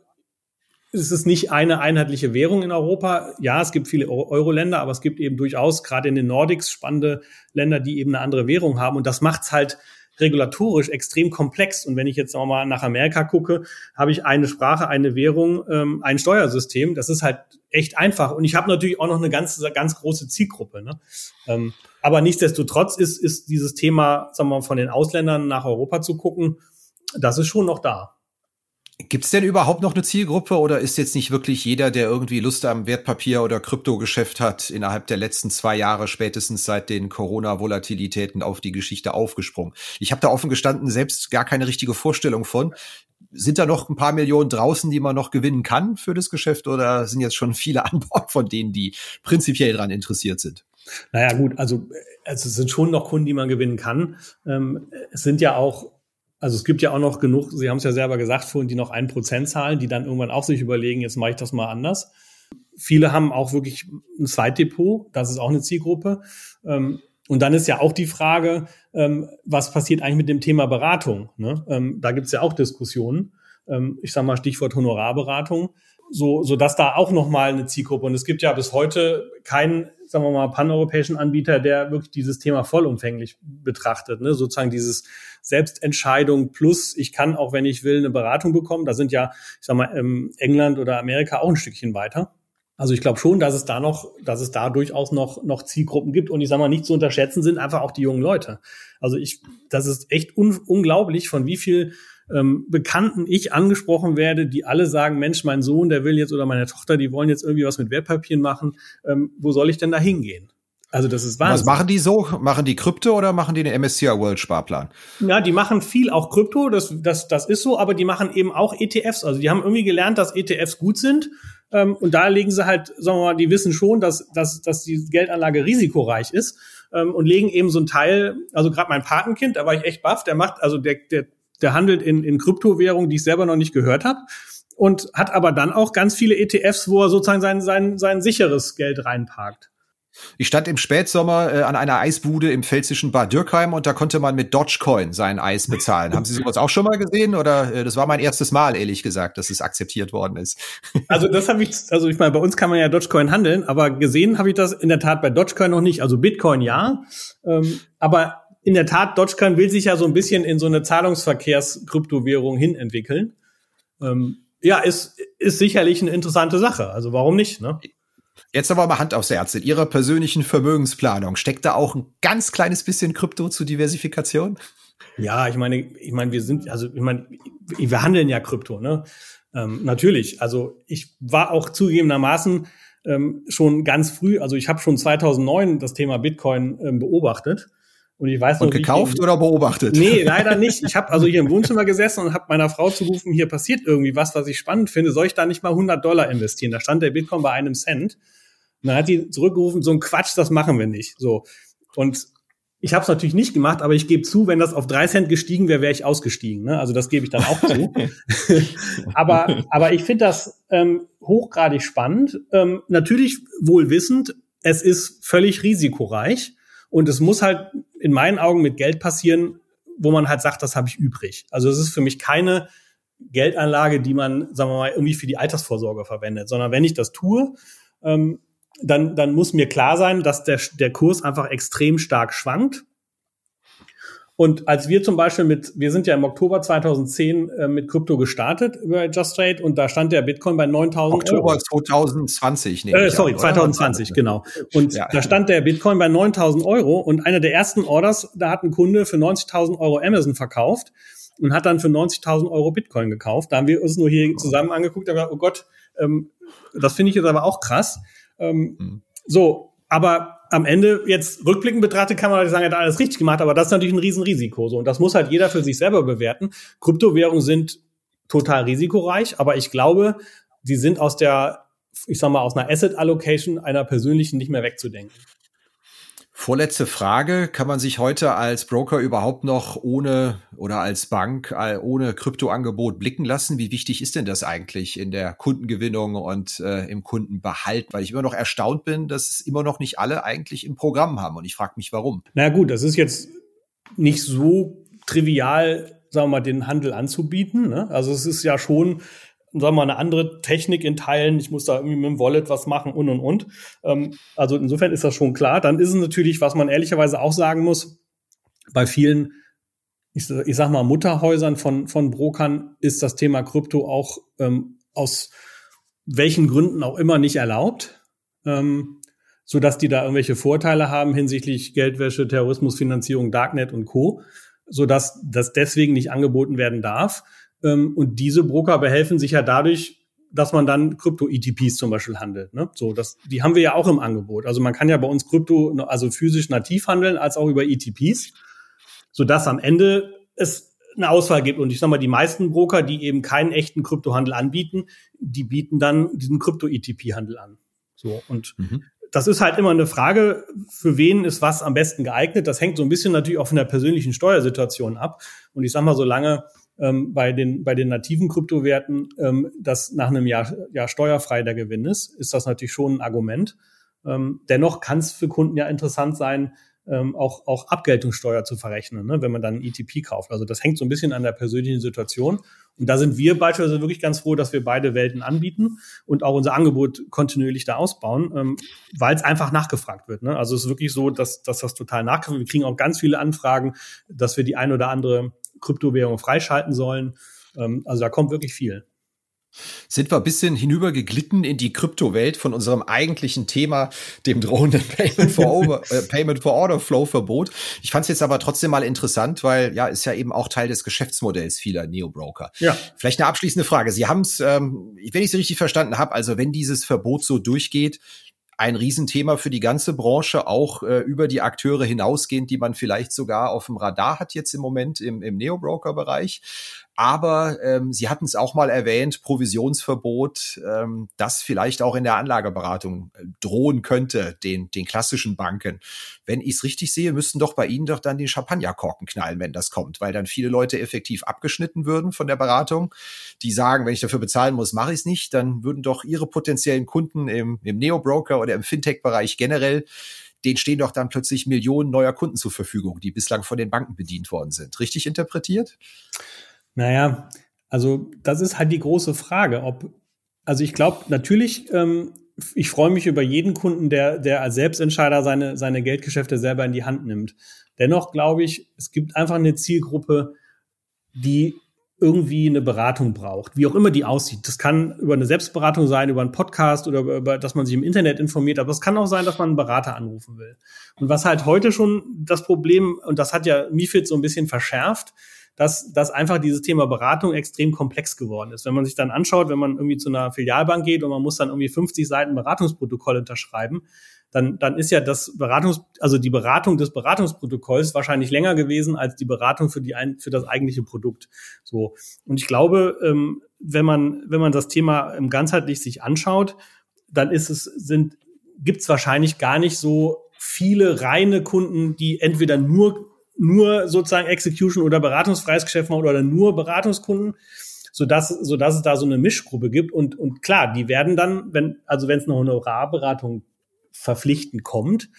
Es ist nicht eine einheitliche Währung in Europa. Ja, es gibt viele Euro-Länder, aber es gibt eben durchaus gerade in den Nordics spannende Länder, die eben eine andere Währung haben. Und das macht's halt regulatorisch extrem komplex. Und wenn ich jetzt nochmal nach Amerika gucke, habe ich eine Sprache, eine Währung, ähm, ein Steuersystem. Das ist halt echt einfach. Und ich habe natürlich auch noch eine ganz, ganz große Zielgruppe. Ne? Ähm, aber nichtsdestotrotz ist, ist dieses Thema, sagen wir mal, von den Ausländern nach Europa zu gucken, das ist schon noch da. Gibt es denn überhaupt noch eine Zielgruppe oder ist jetzt nicht wirklich jeder, der irgendwie Lust am Wertpapier oder Kryptogeschäft hat, innerhalb der letzten zwei Jahre spätestens seit den Corona-Volatilitäten auf die Geschichte aufgesprungen? Ich habe da offen gestanden selbst gar keine richtige Vorstellung von. Sind da noch ein paar Millionen draußen, die man noch gewinnen kann für das Geschäft oder sind jetzt schon viele *laughs* an Bord von denen, die prinzipiell daran interessiert sind? Naja gut, also, also es sind schon noch Kunden, die man gewinnen kann. Ähm, es sind ja auch also es gibt ja auch noch genug, Sie haben es ja selber gesagt vorhin, die noch ein Prozent zahlen, die dann irgendwann auch sich überlegen, jetzt mache ich das mal anders. Viele haben auch wirklich ein Zweitdepot, das ist auch eine Zielgruppe. Ähm, und dann ist ja auch die Frage, ähm, was passiert eigentlich mit dem Thema Beratung? Ne? Ähm, da gibt es ja auch Diskussionen. Ich sage mal Stichwort Honorarberatung, so, so dass da auch nochmal eine Zielgruppe. Und es gibt ja bis heute keinen sagen wir mal, paneuropäischen Anbieter, der wirklich dieses Thema vollumfänglich betrachtet. Ne? Sozusagen dieses Selbstentscheidung plus, ich kann auch, wenn ich will, eine Beratung bekommen. Da sind ja, ich sag mal, ähm, England oder Amerika auch ein Stückchen weiter. Also ich glaube schon, dass es da noch, dass es da durchaus noch, noch Zielgruppen gibt. Und ich sage mal, nicht zu unterschätzen sind einfach auch die jungen Leute. Also ich, das ist echt un, unglaublich, von wie viel ähm, Bekannten ich angesprochen werde, die alle sagen, Mensch, mein Sohn, der will jetzt oder meine Tochter, die wollen jetzt irgendwie was mit Wertpapieren machen. Ähm, wo soll ich denn da hingehen? Also das ist Wahnsinn. Was machen die so? Machen die Krypto oder machen die den MSCI World Sparplan? Ja, die machen viel auch Krypto, das, das, das ist so, aber die machen eben auch ETFs. Also die haben irgendwie gelernt, dass ETFs gut sind. Ähm, und da legen sie halt, sagen wir mal, die wissen schon, dass, dass, dass die Geldanlage risikoreich ist ähm, und legen eben so ein Teil, also gerade mein Patenkind, da war ich echt baff, der macht, also der, der der handelt in, in Kryptowährungen, die ich selber noch nicht gehört habe und hat aber dann auch ganz viele ETFs, wo er sozusagen sein, sein, sein sicheres Geld reinparkt. Ich stand im Spätsommer äh, an einer Eisbude im pfälzischen Bad Dürkheim und da konnte man mit Dogecoin sein Eis bezahlen. Haben Sie sowas auch schon mal gesehen oder äh, das war mein erstes Mal, ehrlich gesagt, dass es akzeptiert worden ist? *laughs* also das habe ich, also ich meine, bei uns kann man ja Dogecoin handeln, aber gesehen habe ich das in der Tat bei Dogecoin noch nicht. Also Bitcoin ja, ähm, aber in der Tat, Dogecoin will sich ja so ein bisschen in so eine Zahlungsverkehrs-Kryptowährung hin entwickeln. Ähm, ja, ist, ist sicherlich eine interessante Sache. Also warum nicht? Ne? Jetzt aber mal Hand aufs Herz. In Ihrer persönlichen Vermögensplanung steckt da auch ein ganz kleines bisschen Krypto zur Diversifikation? Ja, ich meine, ich meine, wir sind, also ich meine, wir handeln ja Krypto, ne? Ähm, natürlich. Also ich war auch zugegebenermaßen ähm, schon ganz früh, also ich habe schon 2009 das Thema Bitcoin ähm, beobachtet und ich weiß noch, und gekauft oder beobachtet? Nee, leider nicht. Ich habe also hier im Wohnzimmer gesessen und habe meiner Frau zugerufen, hier passiert irgendwie was, was ich spannend finde. Soll ich da nicht mal 100 Dollar investieren? Da stand der Bitcoin bei einem Cent. Und dann hat die zurückgerufen, so ein Quatsch, das machen wir nicht. So. Und ich habe es natürlich nicht gemacht, aber ich gebe zu, wenn das auf drei Cent gestiegen wäre, wäre ich ausgestiegen. Ne? Also das gebe ich dann auch zu. *laughs* aber, aber ich finde das ähm, hochgradig spannend. Ähm, natürlich wohl wissend, es ist völlig risikoreich. Und es muss halt in meinen Augen mit Geld passieren, wo man halt sagt, das habe ich übrig. Also es ist für mich keine Geldanlage, die man, sagen wir mal, irgendwie für die Altersvorsorge verwendet, sondern wenn ich das tue, ähm, dann, dann muss mir klar sein, dass der, der Kurs einfach extrem stark schwankt und als wir zum Beispiel mit, wir sind ja im Oktober 2010 äh, mit Krypto gestartet über Just Trade und da stand der Bitcoin bei 9000 Oktober Euro. 2020, nee. Äh, sorry, an, 2020, genau. Und ja. da stand der Bitcoin bei 9000 Euro und einer der ersten Orders, da hat ein Kunde für 90.000 Euro Amazon verkauft und hat dann für 90.000 Euro Bitcoin gekauft. Da haben wir uns nur hier zusammen angeguckt, aber oh Gott, ähm, das finde ich jetzt aber auch krass. Ähm, mhm So, aber am Ende jetzt rückblickend betrachtet kann man sagen, er hat alles richtig gemacht, aber das ist natürlich ein Riesenrisiko. So. Und das muss halt jeder für sich selber bewerten. Kryptowährungen sind total risikoreich, aber ich glaube, die sind aus der, ich sag mal, aus einer Asset Allocation einer persönlichen nicht mehr wegzudenken. Vorletzte Frage. Kann man sich heute als Broker überhaupt noch ohne oder als Bank äh, ohne Kryptoangebot blicken lassen? Wie wichtig ist denn das eigentlich in der Kundengewinnung und äh, im Kundenbehalt? Weil ich immer noch erstaunt bin, dass es immer noch nicht alle eigentlich im Programm haben. Und ich frage mich, warum. Na gut, das ist jetzt nicht so trivial, sagen wir mal, den Handel anzubieten. Ne? Also es ist ja schon sagen wir mal, eine andere Technik in Teilen. Ich muss da irgendwie mit dem Wallet was machen und und und. Ähm, also insofern ist das schon klar. Dann ist es natürlich, was man ehrlicherweise auch sagen muss, bei vielen, ich, ich sag mal, Mutterhäusern von, von Brokern ist das Thema Krypto auch ähm, aus welchen Gründen auch immer nicht erlaubt. Ähm, so dass die da irgendwelche Vorteile haben hinsichtlich Geldwäsche, Terrorismusfinanzierung, Darknet und Co., so dass das deswegen nicht angeboten werden darf. Ähm, und diese Broker behelfen sich ja dadurch, dass man dann Krypto-ETPs zum Beispiel handelt. Ne? So, das, die haben wir ja auch im Angebot. Also man kann ja bei uns Krypto, also physisch nativ handeln, als auch über ETPs, sodass am Ende es eine Auswahl gibt. Und ich sag mal, die meisten Broker, die eben keinen echten Kryptohandel anbieten, die bieten dann diesen Krypto-ETP-Handel an. So, und mhm. das ist halt immer eine Frage, für wen ist was am besten geeignet. Das hängt so ein bisschen natürlich auch von der persönlichen Steuersituation ab. Und ich sag mal, solange ähm, bei, den, bei den nativen Kryptowerten, ähm, dass nach einem Jahr, Jahr steuerfrei der Gewinn ist, ist das natürlich schon ein Argument. Ähm, dennoch kann es für Kunden ja interessant sein, ähm, auch, auch Abgeltungssteuer zu verrechnen, ne, wenn man dann ein ETP kauft. Also das hängt so ein bisschen an der persönlichen Situation. Und da sind wir beispielsweise wirklich ganz froh, dass wir beide Welten anbieten und auch unser Angebot kontinuierlich da ausbauen, ähm, weil es einfach nachgefragt wird. Ne? Also es ist wirklich so, dass, dass das total nachgefragt wird. Wir kriegen auch ganz viele Anfragen, dass wir die ein oder andere Kryptowährung freischalten sollen. Ähm, also da kommt wirklich viel. Sind wir ein bisschen hinübergeglitten in die Kryptowelt von unserem eigentlichen Thema, dem drohenden *laughs* Payment for, Over, *laughs* äh, Payment for Order Flow Verbot. Ich fand es jetzt aber trotzdem mal interessant, weil ja, ist ja eben auch Teil des Geschäftsmodells vieler Neo-Broker. Ja. Vielleicht eine abschließende Frage. Sie haben es, ähm, wenn ich es richtig verstanden habe, also wenn dieses Verbot so durchgeht, ein Riesenthema für die ganze Branche, auch äh, über die Akteure hinausgehend, die man vielleicht sogar auf dem Radar hat jetzt im Moment im, im Neo-Broker-Bereich. Aber ähm, Sie hatten es auch mal erwähnt, Provisionsverbot, ähm, das vielleicht auch in der Anlageberatung äh, drohen könnte, den, den klassischen Banken. Wenn ich es richtig sehe, müssten doch bei Ihnen doch dann die Champagnerkorken knallen, wenn das kommt, weil dann viele Leute effektiv abgeschnitten würden von der Beratung. Die sagen, wenn ich dafür bezahlen muss, mache ich es nicht. Dann würden doch Ihre potenziellen Kunden im, im Neo-Broker oder im Fintech-Bereich generell denen stehen doch dann plötzlich Millionen neuer Kunden zur Verfügung, die bislang von den Banken bedient worden sind. Richtig interpretiert? Naja, also das ist halt die große Frage, ob, also ich glaube natürlich, ähm, ich freue mich über jeden Kunden, der, der als Selbstentscheider seine, seine Geldgeschäfte selber in die Hand nimmt. Dennoch glaube ich, es gibt einfach eine Zielgruppe, die irgendwie eine Beratung braucht, wie auch immer die aussieht. Das kann über eine Selbstberatung sein, über einen Podcast oder über, dass man sich im Internet informiert, aber es kann auch sein, dass man einen Berater anrufen will. Und was halt heute schon das Problem, und das hat ja MIFID so ein bisschen verschärft, dass, dass einfach dieses Thema Beratung extrem komplex geworden ist. Wenn man sich dann anschaut, wenn man irgendwie zu einer Filialbank geht und man muss dann irgendwie 50 Seiten Beratungsprotokoll unterschreiben, dann, dann ist ja das Beratungs, also die Beratung des Beratungsprotokolls wahrscheinlich länger gewesen als die Beratung für die ein, für das eigentliche Produkt. So und ich glaube, ähm, wenn man wenn man das Thema ganzheitlich sich anschaut, dann ist es sind gibt es wahrscheinlich gar nicht so viele reine Kunden, die entweder nur nur sozusagen Execution oder beratungsfreies Geschäft machen oder nur Beratungskunden, so dass so dass es da so eine Mischgruppe gibt und und klar, die werden dann, wenn also wenn es eine Honorarberatung verpflichtend kommt,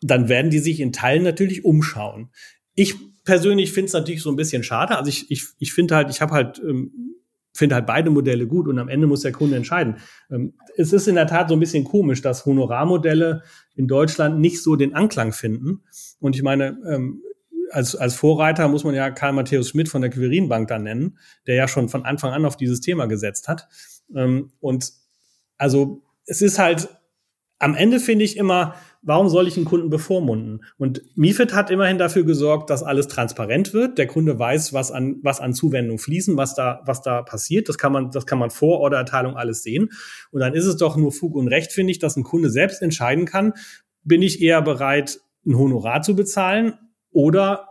dann werden die sich in Teilen natürlich umschauen. Ich persönlich finde es natürlich so ein bisschen schade. Also ich ich ich finde halt, ich habe halt ähm, finde halt beide Modelle gut und am Ende muss der Kunde entscheiden. Ähm, es ist in der Tat so ein bisschen komisch, dass Honorarmodelle in Deutschland nicht so den Anklang finden. Und ich meine, ähm, als, als Vorreiter muss man ja Karl Matthäus Schmidt von der Quirinbank da nennen, der ja schon von Anfang an auf dieses Thema gesetzt hat. Ähm, und also es ist halt, am Ende finde ich immer, warum soll ich einen Kunden bevormunden? Und MIFID hat immerhin dafür gesorgt, dass alles transparent wird. Der Kunde weiß, was an, was an Zuwendung fließen, was da, was da passiert. Das kann man, das kann man vor Ordererteilung alles sehen. Und dann ist es doch nur Fug und Recht, finde ich, dass ein Kunde selbst entscheiden kann, bin ich eher bereit, ein Honorar zu bezahlen oder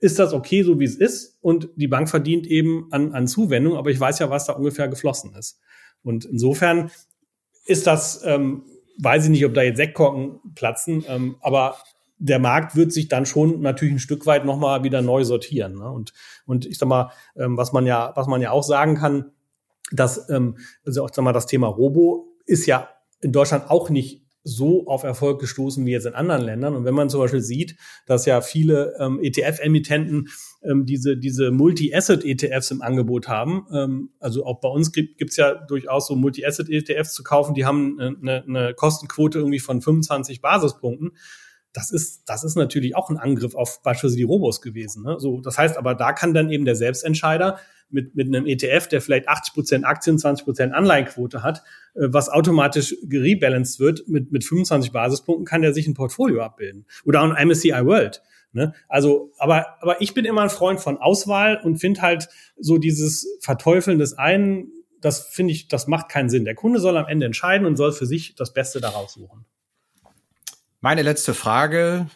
ist das okay, so wie es ist? Und die Bank verdient eben an, an Zuwendung, aber ich weiß ja, was da ungefähr geflossen ist. Und insofern ist das, ähm, weiß ich nicht, ob da jetzt Sektkorken platzen, ähm, aber der Markt wird sich dann schon natürlich ein Stück weit nochmal wieder neu sortieren. Ne? Und, und ich sag mal, ähm, was man ja, was man ja auch sagen kann, dass, ähm, also auch sag mal, das Thema Robo ist ja in Deutschland auch nicht so auf Erfolg gestoßen wie jetzt in anderen Ländern. Und wenn man zum Beispiel sieht, dass ja viele ähm, ETF-Emittenten ähm, diese, diese Multi-Asset-ETFs im Angebot haben, ähm, also auch bei uns gibt es ja durchaus so Multi-Asset-ETFs zu kaufen, die haben eine, eine Kostenquote irgendwie von 25 Basispunkten das ist, das ist natürlich auch ein Angriff auf beispielsweise die Robos gewesen. Ne? So, das heißt aber, da kann dann eben der Selbstentscheider mit, mit einem ETF, der vielleicht 80 Prozent Aktien, 20 Prozent Anleihenquote hat, äh, was automatisch gerebalanced wird mit, mit 25 Basispunkten, kann der sich ein Portfolio abbilden. Oder auch ein MSCI World. Ne? Also, aber, aber ich bin immer ein Freund von Auswahl und finde halt so dieses Verteufeln des einen, das finde ich, das macht keinen Sinn. Der Kunde soll am Ende entscheiden und soll für sich das Beste daraus suchen. Meine letzte Frage.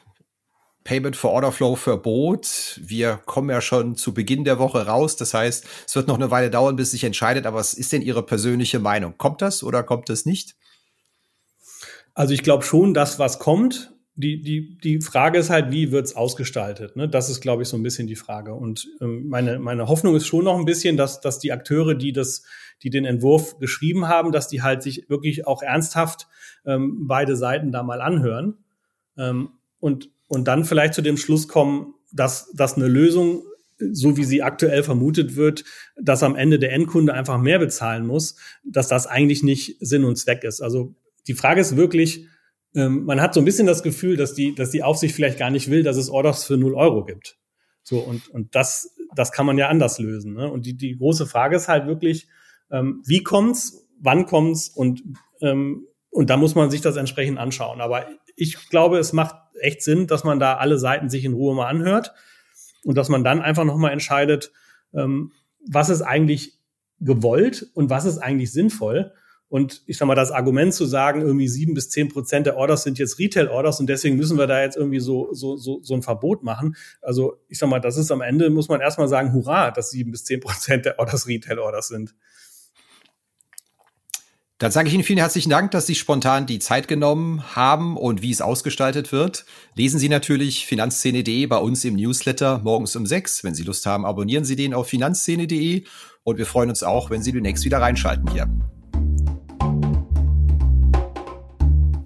Payment for Order Flow Verbot. Wir kommen ja schon zu Beginn der Woche raus. Das heißt, es wird noch eine Weile dauern, bis sich entscheidet. Aber was ist denn Ihre persönliche Meinung? Kommt das oder kommt es nicht? Also ich glaube schon, dass was kommt. Die, die, die Frage ist halt, wie wird's ausgestaltet? Ne? Das ist, glaube ich, so ein bisschen die Frage. Und ähm, meine, meine Hoffnung ist schon noch ein bisschen, dass, dass die Akteure, die das, die den Entwurf geschrieben haben, dass die halt sich wirklich auch ernsthaft ähm, beide Seiten da mal anhören ähm, und, und dann vielleicht zu dem Schluss kommen, dass, dass eine Lösung, so wie sie aktuell vermutet wird, dass am Ende der Endkunde einfach mehr bezahlen muss, dass das eigentlich nicht Sinn und Zweck ist. Also die Frage ist wirklich, ähm, man hat so ein bisschen das Gefühl, dass die, dass die Aufsicht vielleicht gar nicht will, dass es Orders für 0 Euro gibt. So, und, und das, das kann man ja anders lösen. Ne? Und die, die große Frage ist halt wirklich, ähm, wie kommt's, wann kommt's und ähm, und da muss man sich das entsprechend anschauen. Aber ich glaube, es macht echt Sinn, dass man da alle Seiten sich in Ruhe mal anhört und dass man dann einfach nochmal entscheidet, ähm, was ist eigentlich gewollt und was ist eigentlich sinnvoll. Und ich sag mal, das Argument zu sagen, irgendwie sieben bis zehn Prozent der Orders sind jetzt Retail-Orders und deswegen müssen wir da jetzt irgendwie so, so, so, so ein Verbot machen. Also ich sag mal, das ist am Ende, muss man erstmal sagen, hurra, dass sieben bis zehn Prozent der Orders Retail-Orders sind. Dann sage ich Ihnen vielen herzlichen Dank, dass Sie spontan die Zeit genommen haben und wie es ausgestaltet wird. Lesen Sie natürlich finanzszene.de bei uns im Newsletter morgens um sechs. Wenn Sie Lust haben, abonnieren Sie den auf finanzszene.de und wir freuen uns auch, wenn Sie demnächst wieder reinschalten hier.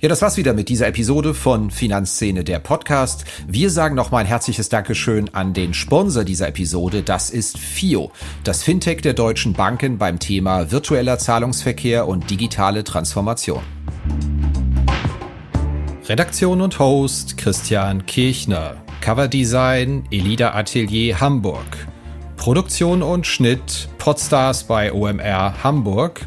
Ja, das war's wieder mit dieser Episode von Finanzszene, der Podcast. Wir sagen nochmal ein herzliches Dankeschön an den Sponsor dieser Episode. Das ist FIO, das Fintech der deutschen Banken beim Thema virtueller Zahlungsverkehr und digitale Transformation. Redaktion und Host Christian Kirchner. Coverdesign Elida Atelier Hamburg. Produktion und Schnitt Podstars bei OMR Hamburg.